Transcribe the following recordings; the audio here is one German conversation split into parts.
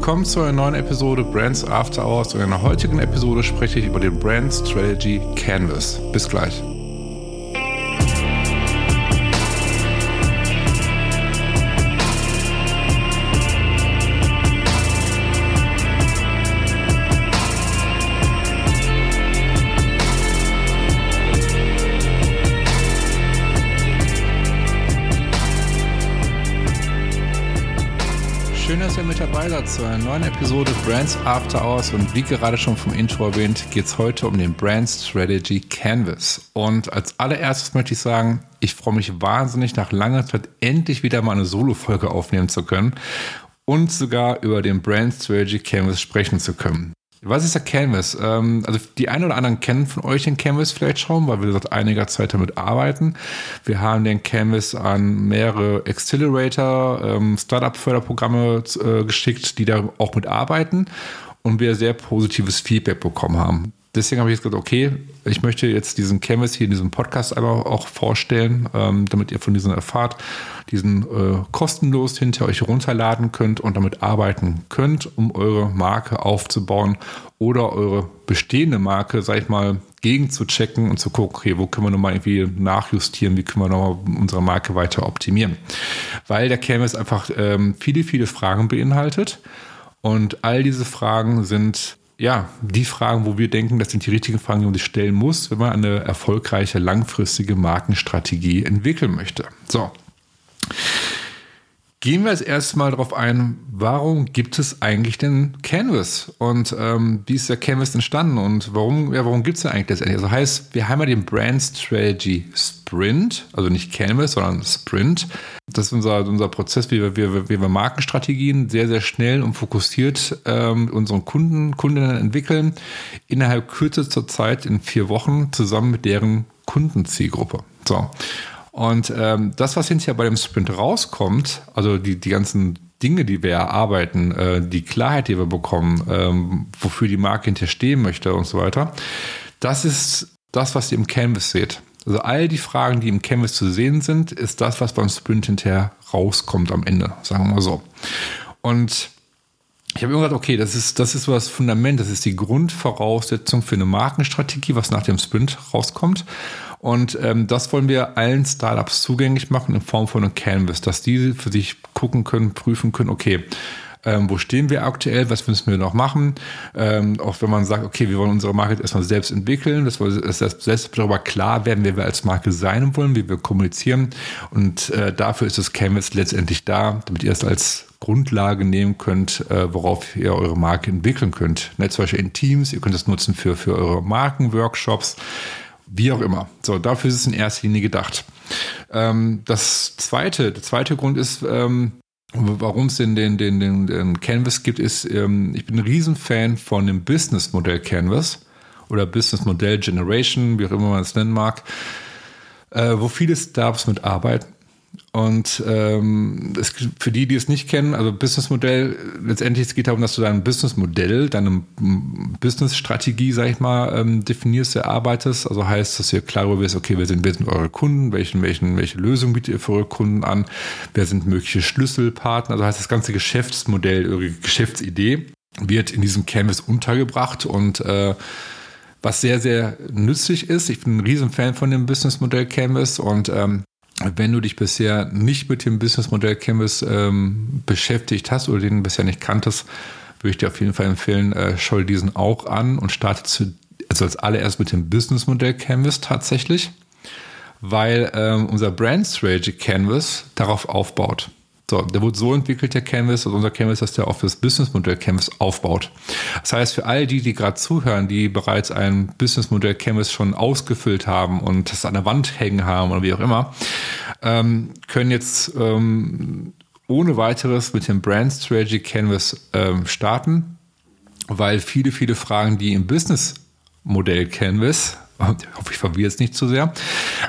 Willkommen zu einer neuen Episode Brands After Hours. Und in der heutigen Episode spreche ich über den Brand Strategy Canvas. Bis gleich. Schön, dass ihr mit dabei seid zu einer neuen Episode Brands After Hours. Und wie gerade schon vom Intro erwähnt, geht es heute um den Brand Strategy Canvas. Und als allererstes möchte ich sagen, ich freue mich wahnsinnig, nach langer Zeit endlich wieder mal eine Solo-Folge aufnehmen zu können und sogar über den Brand Strategy Canvas sprechen zu können. Was ist der Canvas? Ähm, also die einen oder anderen kennen von euch den Canvas vielleicht schon, weil wir seit einiger Zeit damit arbeiten. Wir haben den Canvas an mehrere Accelerator, ähm, Startup-Förderprogramme äh, geschickt, die da auch mitarbeiten und wir sehr positives Feedback bekommen haben deswegen habe ich jetzt gesagt, okay, ich möchte jetzt diesen Canvas hier in diesem Podcast einmal auch vorstellen, ähm, damit ihr von diesen erfahrt, diesen äh, kostenlos hinter euch runterladen könnt und damit arbeiten könnt, um eure Marke aufzubauen oder eure bestehende Marke, sag ich mal, gegen zu checken und zu gucken, okay, wo können wir nochmal irgendwie nachjustieren, wie können wir nochmal unsere Marke weiter optimieren. Weil der Canvas einfach ähm, viele, viele Fragen beinhaltet. Und all diese Fragen sind ja, die Fragen, wo wir denken, das sind die richtigen Fragen, die man sich stellen muss, wenn man eine erfolgreiche, langfristige Markenstrategie entwickeln möchte. So. Gehen wir jetzt erstmal darauf ein, warum gibt es eigentlich den Canvas und ähm, wie ist der Canvas entstanden und warum, ja, warum gibt es denn eigentlich das? Also heißt, wir haben ja den Brand Strategy Sprint, also nicht Canvas, sondern Sprint. Das ist unser, unser Prozess, wie wir, wie, wie wir Markenstrategien sehr, sehr schnell und fokussiert ähm, unseren Kunden, Kundinnen entwickeln, innerhalb kürzester Zeit in vier Wochen zusammen mit deren Kundenzielgruppe. So. Und ähm, das, was hinterher bei dem Sprint rauskommt, also die, die ganzen Dinge, die wir erarbeiten, äh, die Klarheit, die wir bekommen, ähm, wofür die Marke hinterher stehen möchte und so weiter, das ist das, was ihr im Canvas seht. Also all die Fragen, die im Canvas zu sehen sind, ist das, was beim Sprint hinterher rauskommt am Ende, sagen wir mal so. Und ich habe immer gedacht, okay, das ist, das ist so das Fundament, das ist die Grundvoraussetzung für eine Markenstrategie, was nach dem Sprint rauskommt. Und ähm, das wollen wir allen Startups zugänglich machen in Form von einem Canvas, dass die für sich gucken können, prüfen können, okay, ähm, wo stehen wir aktuell, was müssen wir noch machen. Ähm, auch wenn man sagt, okay, wir wollen unsere Marke erstmal selbst entwickeln, dass wir dass selbst darüber klar werden, wer wir als Marke sein wollen, wie wir kommunizieren. Und äh, dafür ist das Canvas letztendlich da, damit ihr es als Grundlage nehmen könnt, äh, worauf ihr eure Marke entwickeln könnt. Ne, zum Beispiel in Teams, ihr könnt es nutzen für, für eure Markenworkshops. Wie auch immer. So, dafür ist es in erster Linie gedacht. Ähm, das zweite, der zweite Grund ist, ähm, warum es den, den, den, den, Canvas gibt, ist, ähm, ich bin ein Riesenfan von dem Business-Modell Canvas oder Business-Modell Generation, wie auch immer man es nennen mag, äh, wo viele Startups mitarbeiten und ähm, es, für die, die es nicht kennen, also Businessmodell, letztendlich es geht darum, dass du dein Businessmodell, deine Businessstrategie, sag ich mal, ähm, definierst, erarbeitest. Also heißt, dass ihr klar wisst, okay, wer sind, wer sind eure Kunden, welchen, welchen, welche Lösung bietet ihr für eure Kunden an, wer sind mögliche Schlüsselpartner. Also heißt, das ganze Geschäftsmodell, eure Geschäftsidee wird in diesem Canvas untergebracht und äh, was sehr, sehr nützlich ist. Ich bin ein Riesenfan von dem Businessmodell Canvas und ähm, wenn du dich bisher nicht mit dem Businessmodell Canvas ähm, beschäftigt hast oder den bisher nicht kanntest, würde ich dir auf jeden Fall empfehlen, äh, schau diesen auch an und starte zu, also als allererst mit dem Businessmodell Canvas tatsächlich, weil ähm, unser Brand Strategy Canvas darauf aufbaut. So, der wurde so entwickelt, der Canvas, also unser Canvas, dass der auf das Businessmodell Canvas aufbaut. Das heißt, für all die, die gerade zuhören, die bereits ein Businessmodell Canvas schon ausgefüllt haben und das an der Wand hängen haben oder wie auch immer, ähm, können jetzt ähm, ohne weiteres mit dem Brand Strategy Canvas ähm, starten, weil viele, viele Fragen, die im Businessmodell Canvas ich hoffe, ich verwirre es nicht zu sehr,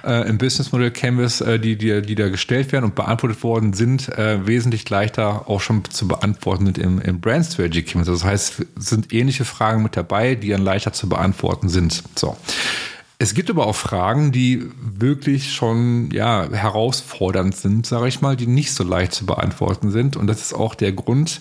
äh, im Businessmodell Canvas, äh, die, die, die da gestellt werden und beantwortet worden sind, äh, wesentlich leichter auch schon zu beantworten sind im, im Brand Strategy Canvas. Das heißt, es sind ähnliche Fragen mit dabei, die dann leichter zu beantworten sind. So. Es gibt aber auch Fragen, die wirklich schon ja, herausfordernd sind, sage ich mal, die nicht so leicht zu beantworten sind. Und das ist auch der Grund,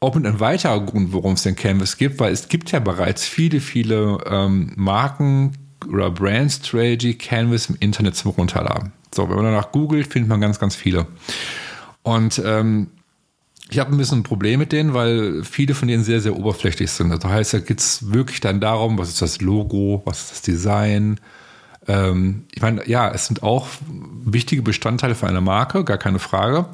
auch mit einem weiteren Grund, warum es den Canvas gibt, weil es gibt ja bereits viele, viele ähm, Marken oder Brand Strategy Canvas im Internet zum Runterladen. So, wenn man danach googelt, findet man ganz, ganz viele. Und ähm, ich habe ein bisschen ein Problem mit denen, weil viele von denen sehr, sehr oberflächlich sind. Das heißt, da geht es wirklich dann darum, was ist das Logo, was ist das Design. Ähm, ich meine, ja, es sind auch wichtige Bestandteile für eine Marke, gar keine Frage.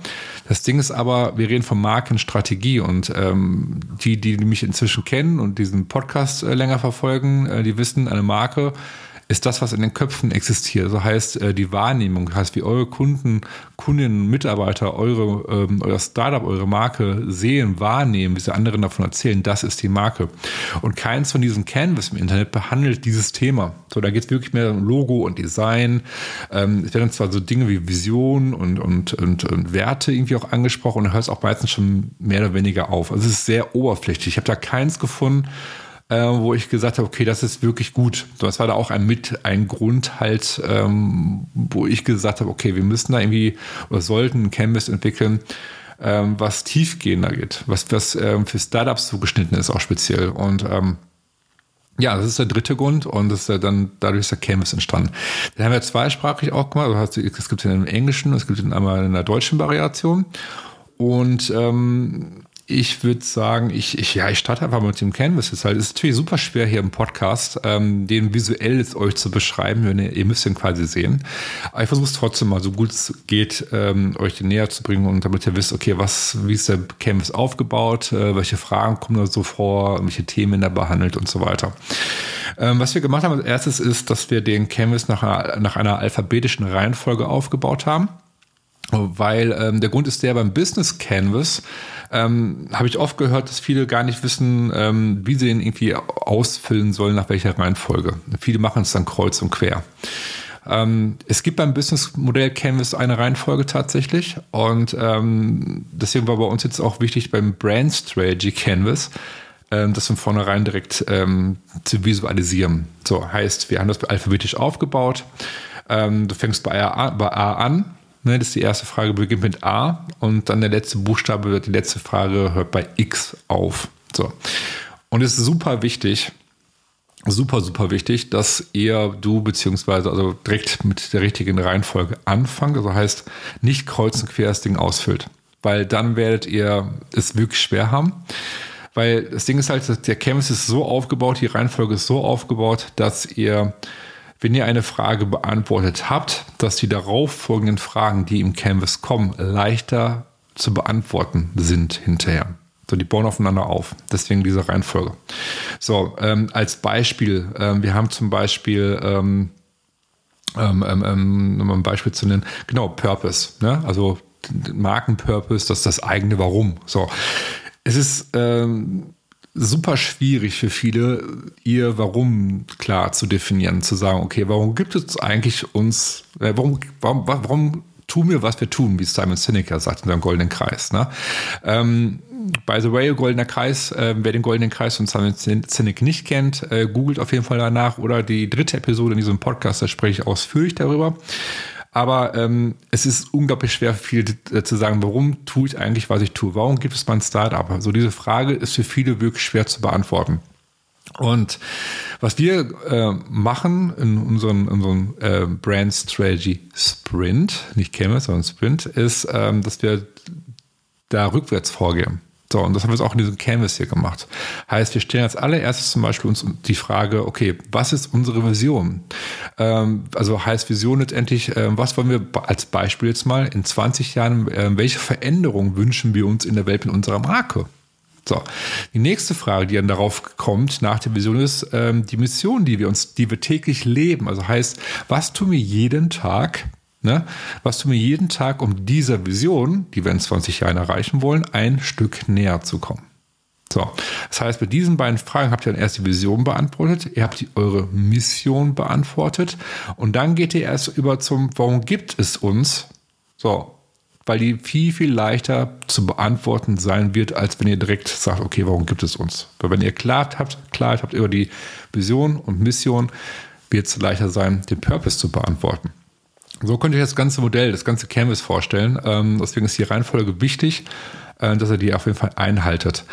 Das Ding ist aber, wir reden von Markenstrategie und ähm, die, die mich inzwischen kennen und diesen Podcast äh, länger verfolgen, äh, die wissen, eine Marke ist das, was in den Köpfen existiert. So heißt äh, die Wahrnehmung, heißt wie eure Kunden, Kundinnen, Mitarbeiter, eure, ähm, euer Startup, eure Marke sehen, wahrnehmen, wie sie anderen davon erzählen, das ist die Marke. Und keins von diesen Canvas im Internet behandelt dieses Thema. So, da geht es wirklich mehr um Logo und Design. Ähm, es werden zwar so Dinge wie Vision und, und, und, und Werte irgendwie auch angesprochen und hört es auch meistens schon mehr oder weniger auf. Also es ist sehr oberflächlich. Ich habe da keins gefunden, äh, wo ich gesagt habe, okay, das ist wirklich gut. Das war da auch ein mit ein Grund halt, ähm, wo ich gesagt habe, okay, wir müssen da irgendwie oder sollten ein Canvas entwickeln, ähm, was tiefgehender geht, was, was ähm, für Startups zugeschnitten ist, auch speziell. Und ähm, ja, das ist der dritte Grund und das ist dann dadurch ist der Canvas entstanden. Den haben wir zweisprachig auch gemacht. Also es gibt ihn im Englischen, es gibt ihn einmal in der deutschen Variation. Und ähm, ich würde sagen, ich, ich, ja, ich starte einfach mit dem Canvas. Es ist, halt, ist natürlich super schwer hier im Podcast, ähm, den visuell jetzt euch zu beschreiben. Wenn ihr, ihr müsst ihn quasi sehen. Aber ich versuche es trotzdem mal so gut es geht, ähm, euch den näher zu bringen und damit ihr wisst, okay, was, wie ist der Canvas aufgebaut, äh, welche Fragen kommen da so vor, welche Themen er behandelt und so weiter. Ähm, was wir gemacht haben als erstes ist, dass wir den Canvas nach nach einer alphabetischen Reihenfolge aufgebaut haben. Weil ähm, der Grund ist der, beim Business Canvas ähm, habe ich oft gehört, dass viele gar nicht wissen, ähm, wie sie den irgendwie ausfüllen sollen, nach welcher Reihenfolge. Viele machen es dann kreuz und quer. Ähm, es gibt beim Business-Modell Canvas eine Reihenfolge tatsächlich und ähm, deswegen war bei uns jetzt auch wichtig beim Brand Strategy Canvas, ähm, das von vornherein direkt ähm, zu visualisieren. So heißt, wir haben das alphabetisch aufgebaut. Ähm, du fängst bei A, bei A an, Ne, das ist die erste Frage, beginnt mit A und dann der letzte Buchstabe wird die letzte Frage hört bei X auf. So. Und es ist super wichtig, super, super wichtig, dass ihr, du beziehungsweise also direkt mit der richtigen Reihenfolge anfangt. Also heißt, nicht kreuz und quer das Ding ausfüllt. Weil dann werdet ihr es wirklich schwer haben. Weil das Ding ist halt, der Canvas ist so aufgebaut, die Reihenfolge ist so aufgebaut, dass ihr wenn ihr eine Frage beantwortet habt, dass die darauffolgenden Fragen, die im Canvas kommen, leichter zu beantworten sind hinterher. So, die bauen aufeinander auf. Deswegen diese Reihenfolge. So, ähm, als Beispiel, ähm, wir haben zum Beispiel, ähm, ähm, ähm, ähm um ein Beispiel zu nennen, genau, Purpose. Ne? Also Markenpurpose, das ist das eigene Warum. So, es ist ähm, super schwierig für viele, ihr Warum klar zu definieren, zu sagen, okay, warum gibt es eigentlich uns, äh, warum, warum, warum tun wir, was wir tun, wie Simon Sinek sagt in seinem Goldenen Kreis. Ne? Ähm, by the way, Goldener Kreis, äh, wer den Goldenen Kreis von Simon Sinek nicht kennt, äh, googelt auf jeden Fall danach oder die dritte Episode in diesem Podcast, da spreche ich ausführlich darüber. Aber ähm, es ist unglaublich schwer, viel äh, zu sagen, warum tue ich eigentlich, was ich tue? Warum gibt es mein Startup? Also diese Frage ist für viele wirklich schwer zu beantworten. Und was wir äh, machen in unserem, unserem äh, Brand Strategy Sprint, nicht Canvas, sondern Sprint, ist, ähm, dass wir da rückwärts vorgehen. So, und das haben wir jetzt auch in diesem Canvas hier gemacht. Heißt, wir stellen als allererstes zum Beispiel uns die Frage, okay, was ist unsere Vision? Ähm, also heißt Vision letztendlich, äh, was wollen wir als Beispiel jetzt mal in 20 Jahren, äh, welche Veränderungen wünschen wir uns in der Welt mit unserer Marke? So, die nächste Frage, die dann darauf kommt nach der Vision, ist ähm, die Mission, die wir uns, die wir täglich leben. Also heißt, was tun wir jeden Tag, Ne? Was tun wir jeden Tag, um dieser Vision, die wir in 20 Jahren erreichen wollen, ein Stück näher zu kommen? So, das heißt, bei diesen beiden Fragen habt ihr dann erst die Vision beantwortet, ihr habt die, eure Mission beantwortet und dann geht ihr erst über zum, warum gibt es uns? So, weil die viel, viel leichter zu beantworten sein wird, als wenn ihr direkt sagt, okay, warum gibt es uns? Weil wenn ihr Klarheit habt, Klarheit habt über die Vision und Mission, wird es leichter sein, den Purpose zu beantworten. So könnt ihr das ganze Modell, das ganze Canvas vorstellen. Ähm, deswegen ist die Reihenfolge wichtig. äh, dass ihr die auf jeden Fall einhaltet.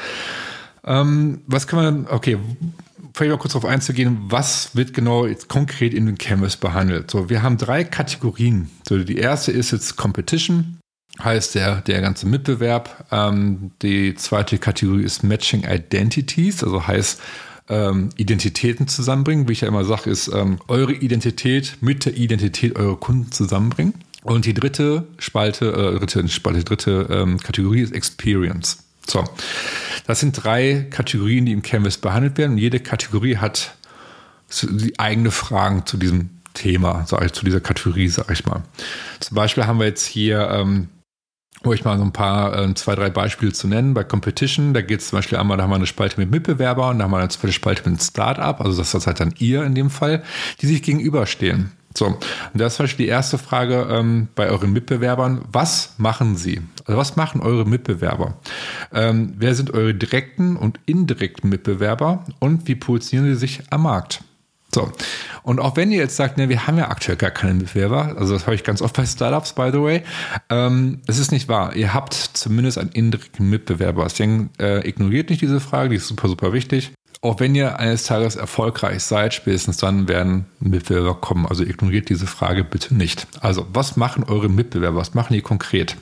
Ähm, was kann man, okay, vielleicht mal kurz darauf einzugehen, was wird genau jetzt konkret in den Canvas behandelt. So, wir haben drei Kategorien. So, die erste ist jetzt Competition, heißt der, der ganze Mitbewerb. Ähm, die zweite Kategorie ist Matching Identities, also heißt ähm, Identitäten zusammenbringen. Wie ich ja immer sage, ist ähm, eure Identität mit der Identität eurer Kunden zusammenbringen. Und die dritte Spalte, äh, dritte Spalte, dritte ähm, Kategorie ist Experience. So, das sind drei Kategorien, die im Canvas behandelt werden. Und jede Kategorie hat die eigene Fragen zu diesem Thema, sage ich, zu dieser Kategorie, sage ich mal. Zum Beispiel haben wir jetzt hier ähm, euch mal so ein paar, äh, zwei, drei Beispiele zu nennen. Bei Competition, da geht es zum Beispiel einmal, da haben wir eine Spalte mit Mitbewerbern, da haben wir eine zweite Spalte mit Startup, also das ist halt dann ihr in dem Fall, die sich gegenüberstehen. So, und das ist zum Beispiel die erste Frage ähm, bei euren Mitbewerbern. Was machen sie? Also was machen eure Mitbewerber? Ähm, wer sind eure direkten und indirekten Mitbewerber und wie positionieren sie sich am Markt? So. Und auch wenn ihr jetzt sagt, ne, wir haben ja aktuell gar keine Mitbewerber, also das habe ich ganz oft bei Startups, by the way, ähm, das ist nicht wahr. Ihr habt zumindest einen indirekten Mitbewerber. Deswegen äh, ignoriert nicht diese Frage, die ist super, super wichtig. Auch wenn ihr eines Tages erfolgreich seid, spätestens dann werden Mitbewerber kommen. Also ignoriert diese Frage bitte nicht. Also, was machen eure Mitbewerber? Was machen die konkret?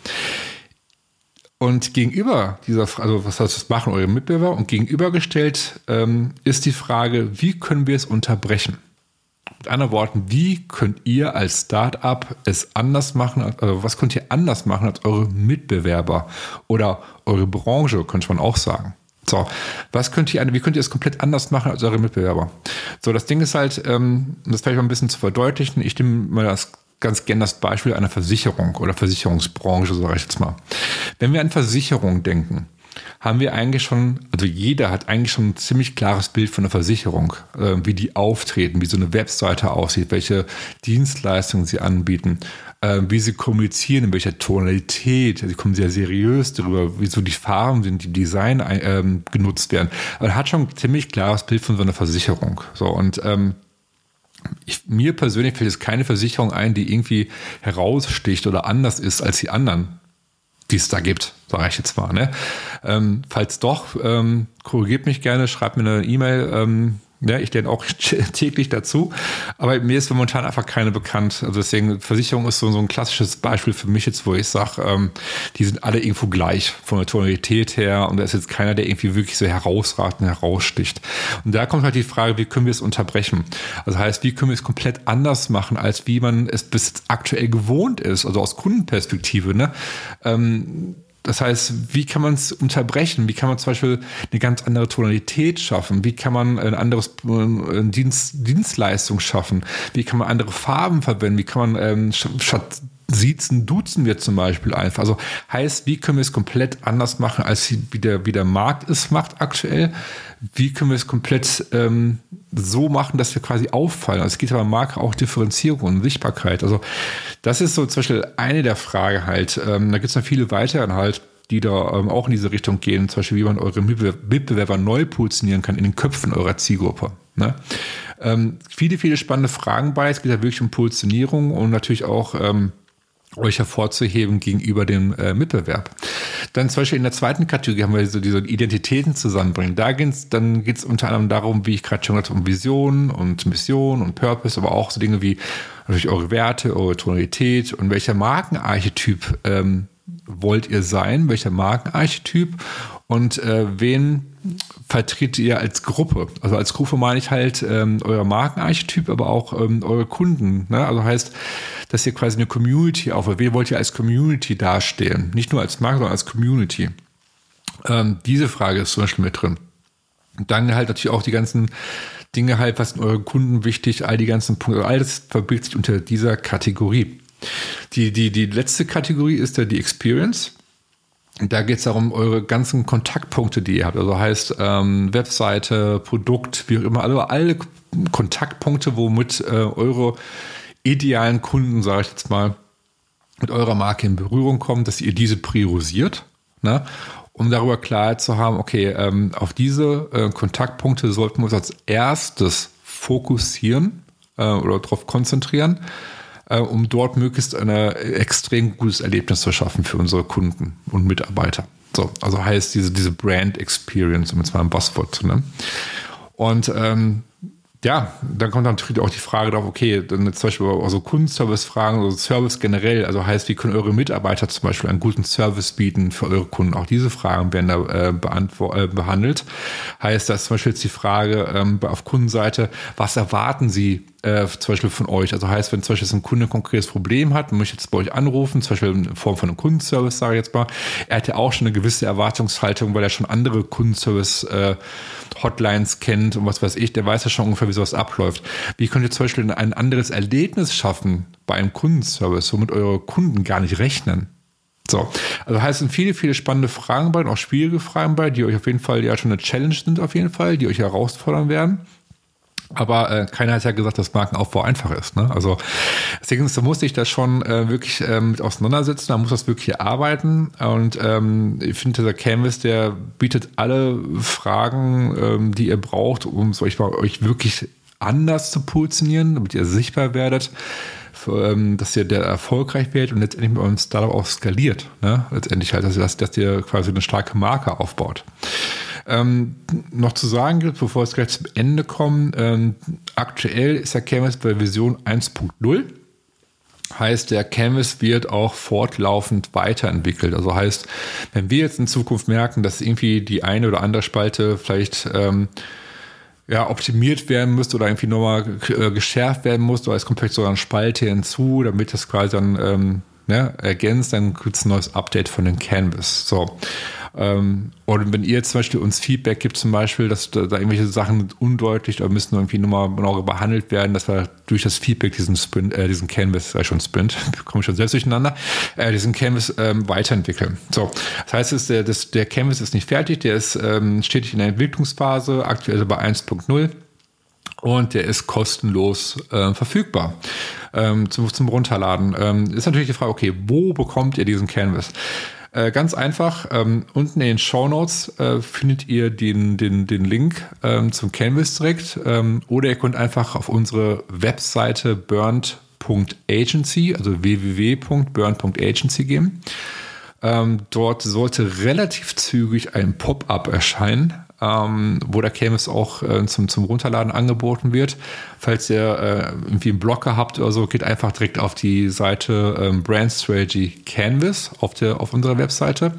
Und gegenüber dieser Frage, also was heißt, was machen eure Mitbewerber? Und gegenübergestellt ähm, ist die Frage, wie können wir es unterbrechen? Mit anderen Worten, wie könnt ihr als Startup es anders machen? Also was könnt ihr anders machen als eure Mitbewerber oder eure Branche, könnte man auch sagen. So, was könnt ihr, wie könnt ihr es komplett anders machen als eure Mitbewerber? So, das Ding ist halt, ähm, das vielleicht mal ein bisschen zu verdeutlichen, ich nehme mal das ganz gerne das Beispiel einer Versicherung oder Versicherungsbranche, sage ich jetzt mal. Wenn wir an Versicherung denken, haben wir eigentlich schon, also jeder hat eigentlich schon ein ziemlich klares Bild von der Versicherung, äh, wie die auftreten, wie so eine Webseite aussieht, welche Dienstleistungen sie anbieten, äh, wie sie kommunizieren, in welcher Tonalität. Sie kommen sehr seriös darüber, wie so die Farben sind, die Design äh, genutzt werden. Er hat schon ein ziemlich klares Bild von so einer Versicherung. So und ähm, ich, mir persönlich fällt jetzt keine Versicherung ein, die irgendwie heraussticht oder anders ist als die anderen, die es da gibt, sage ich jetzt mal. Ne? Ähm, falls doch, ähm, korrigiert mich gerne, schreibt mir eine E-Mail. Ähm, ja, ich lerne auch täglich dazu. Aber mir ist momentan einfach keine bekannt. Also deswegen, Versicherung ist so, so ein klassisches Beispiel für mich jetzt, wo ich sage, ähm, die sind alle irgendwo gleich von der Tonalität her und da ist jetzt keiner, der irgendwie wirklich so herausragt und heraussticht. Und da kommt halt die Frage, wie können wir es unterbrechen? Also heißt, wie können wir es komplett anders machen, als wie man es bis aktuell gewohnt ist, also aus Kundenperspektive, ne? Ähm, das heißt, wie kann man es unterbrechen? Wie kann man zum Beispiel eine ganz andere Tonalität schaffen? Wie kann man ein anderes äh, Dienst, Dienstleistung schaffen? Wie kann man andere Farben verwenden? Wie kann man ähm, statt Siezen, duzen wir zum Beispiel einfach. Also heißt, wie können wir es komplett anders machen, als wie der, wie der Markt es macht aktuell? Wie können wir es komplett ähm, so machen, dass wir quasi auffallen? Also es geht aber Marke auch Differenzierung und Sichtbarkeit. Also das ist so zum Beispiel eine der Fragen halt. Ähm, da gibt es noch viele weitere halt die da ähm, auch in diese Richtung gehen, zum Beispiel wie man eure Mitbewerber neu positionieren kann in den Köpfen eurer Zielgruppe. Ne? Ähm, viele, viele spannende Fragen bei. Es geht ja wirklich um Positionierung und natürlich auch ähm, euch hervorzuheben gegenüber dem äh, Mitbewerb. Dann zum Beispiel in der zweiten Kategorie haben wir so diese Identitäten zusammenbringen. Da geht's, dann geht es unter anderem darum, wie ich gerade schon gesagt habe, um Vision und Mission und Purpose, aber auch so Dinge wie natürlich eure Werte, eure Tonalität und welcher Markenarchetyp ähm, wollt ihr sein, welcher Markenarchetyp und äh, wen vertretet ihr als Gruppe? Also als Gruppe meine ich halt ähm, euer Markenarchetyp, aber auch ähm, eure Kunden. Ne? Also heißt, dass ihr quasi eine Community aufbaut. Wen wollt ihr als Community darstellen? Nicht nur als Marke, sondern als Community. Ähm, diese Frage ist zum Beispiel mit drin. Und dann halt natürlich auch die ganzen Dinge halt, was sind euren Kunden wichtig, all die ganzen Punkte, all das verbirgt sich unter dieser Kategorie. Die, die, die letzte Kategorie ist ja die Experience. Da geht es darum, eure ganzen Kontaktpunkte, die ihr habt. Also heißt ähm, Webseite, Produkt, wie auch immer, also alle Kontaktpunkte, womit äh, eure idealen Kunden, sage ich jetzt mal, mit eurer Marke in Berührung kommen, dass ihr diese priorisiert, ne? um darüber Klarheit zu haben, okay, ähm, auf diese äh, Kontaktpunkte sollten wir uns als erstes fokussieren äh, oder darauf konzentrieren äh, um dort möglichst ein extrem gutes Erlebnis zu schaffen für unsere Kunden und Mitarbeiter. So, also heißt diese, diese Brand Experience, um jetzt mal ein Buzzword zu nennen. Und ähm, ja, dann kommt natürlich auch die Frage darauf, okay, dann zum Beispiel auch so Kundenservice-Fragen, also Service generell, also heißt, wie können eure Mitarbeiter zum Beispiel einen guten Service bieten für eure Kunden? Auch diese Fragen werden da äh, äh, behandelt. Heißt das zum Beispiel jetzt die Frage ähm, auf Kundenseite, was erwarten Sie äh, zum Beispiel von euch. Also heißt, wenn zum Beispiel ein Kunde ein konkretes Problem hat, möchte jetzt bei euch anrufen, zum Beispiel in Form von einem Kundenservice, sage ich jetzt mal, er hat ja auch schon eine gewisse Erwartungshaltung, weil er schon andere Kundenservice-Hotlines äh, kennt und was weiß ich, der weiß ja schon ungefähr, wie sowas abläuft. Wie könnt ihr zum Beispiel ein anderes Erlebnis schaffen bei einem Kundenservice, womit eure Kunden gar nicht rechnen? So, also heißt, es sind viele, viele spannende Fragen bei, und auch schwierige Fragen bei, die euch auf jeden Fall ja schon eine Challenge sind, auf jeden Fall, die euch herausfordern werden. Aber äh, keiner hat ja gesagt, dass Markenaufbau einfach ist. Ne? Also deswegen da musste ich das schon äh, wirklich äh, mit auseinandersetzen, da muss das wirklich arbeiten. Und ähm, ich finde, dieser Canvas, der bietet alle Fragen, ähm, die ihr braucht, um euch, euch wirklich anders zu positionieren, damit ihr sichtbar werdet, für, ähm, dass ihr der erfolgreich werdet und letztendlich mit eurem Startup auch skaliert. Ne? Letztendlich halt, dass, dass ihr quasi eine starke Marke aufbaut. Ähm, noch zu sagen gilt, bevor es gleich zum Ende kommt, ähm, aktuell ist der Canvas bei Version 1.0. Heißt, der Canvas wird auch fortlaufend weiterentwickelt. Also heißt, wenn wir jetzt in Zukunft merken, dass irgendwie die eine oder andere Spalte vielleicht ähm, ja, optimiert werden müsste oder irgendwie nochmal äh, geschärft werden muss, oder es kommt vielleicht sogar eine Spalte hinzu, damit das quasi dann ähm, ne, ergänzt, dann gibt es ein neues Update von dem Canvas. So. Ähm, und wenn ihr zum Beispiel uns Feedback gibt, zum Beispiel, dass da, irgendwelche Sachen undeutlich oder müssen irgendwie nochmal genauer behandelt werden, dass wir durch das Feedback diesen Sprint, äh, diesen Canvas, äh, schon Sprint, komme ich schon selbst durcheinander, äh, diesen Canvas ähm, weiterentwickeln. So, das heißt, es, der, das, der Canvas ist nicht fertig, der ist ähm, stetig in der Entwicklungsphase, aktuell bei 1.0 und der ist kostenlos äh, verfügbar ähm, zum, zum Runterladen. Ähm, ist natürlich die Frage, okay, wo bekommt ihr diesen Canvas? Äh, ganz einfach, ähm, unten in den Show Notes äh, findet ihr den, den, den Link ähm, zum Canvas direkt ähm, oder ihr könnt einfach auf unsere Webseite burnt.agency, also www.burnt.agency gehen. Ähm, dort sollte relativ zügig ein Pop-up erscheinen ähm, wo der Canvas auch äh, zum, zum Runterladen angeboten wird. Falls ihr äh, irgendwie einen Blocker habt oder so, geht einfach direkt auf die Seite ähm, Brand Strategy Canvas auf, der, auf unserer Webseite.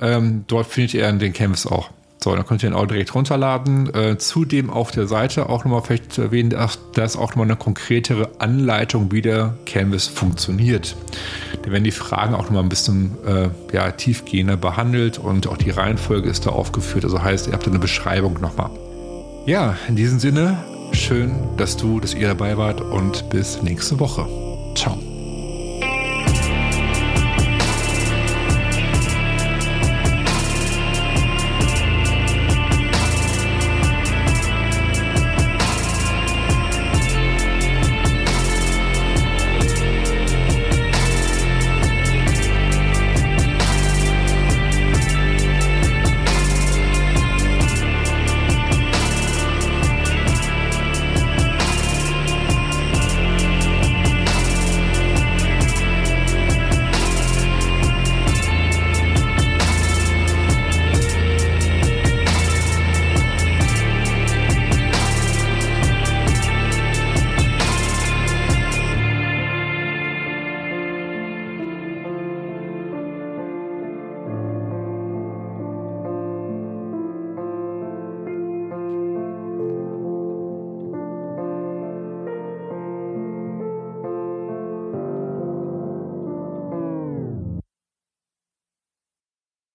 Ähm, dort findet ihr den Canvas auch. So, dann könnt ihr ihn auch direkt runterladen. Äh, zudem auf der Seite auch nochmal vielleicht erwähnen, dass da ist auch nochmal eine konkretere Anleitung, wie der Canvas funktioniert. Da werden die Fragen auch nochmal ein bisschen äh, ja, tiefgehender behandelt und auch die Reihenfolge ist da aufgeführt. Also heißt, ihr habt eine Beschreibung nochmal. Ja, in diesem Sinne, schön, dass du, dass ihr dabei wart und bis nächste Woche. Ciao.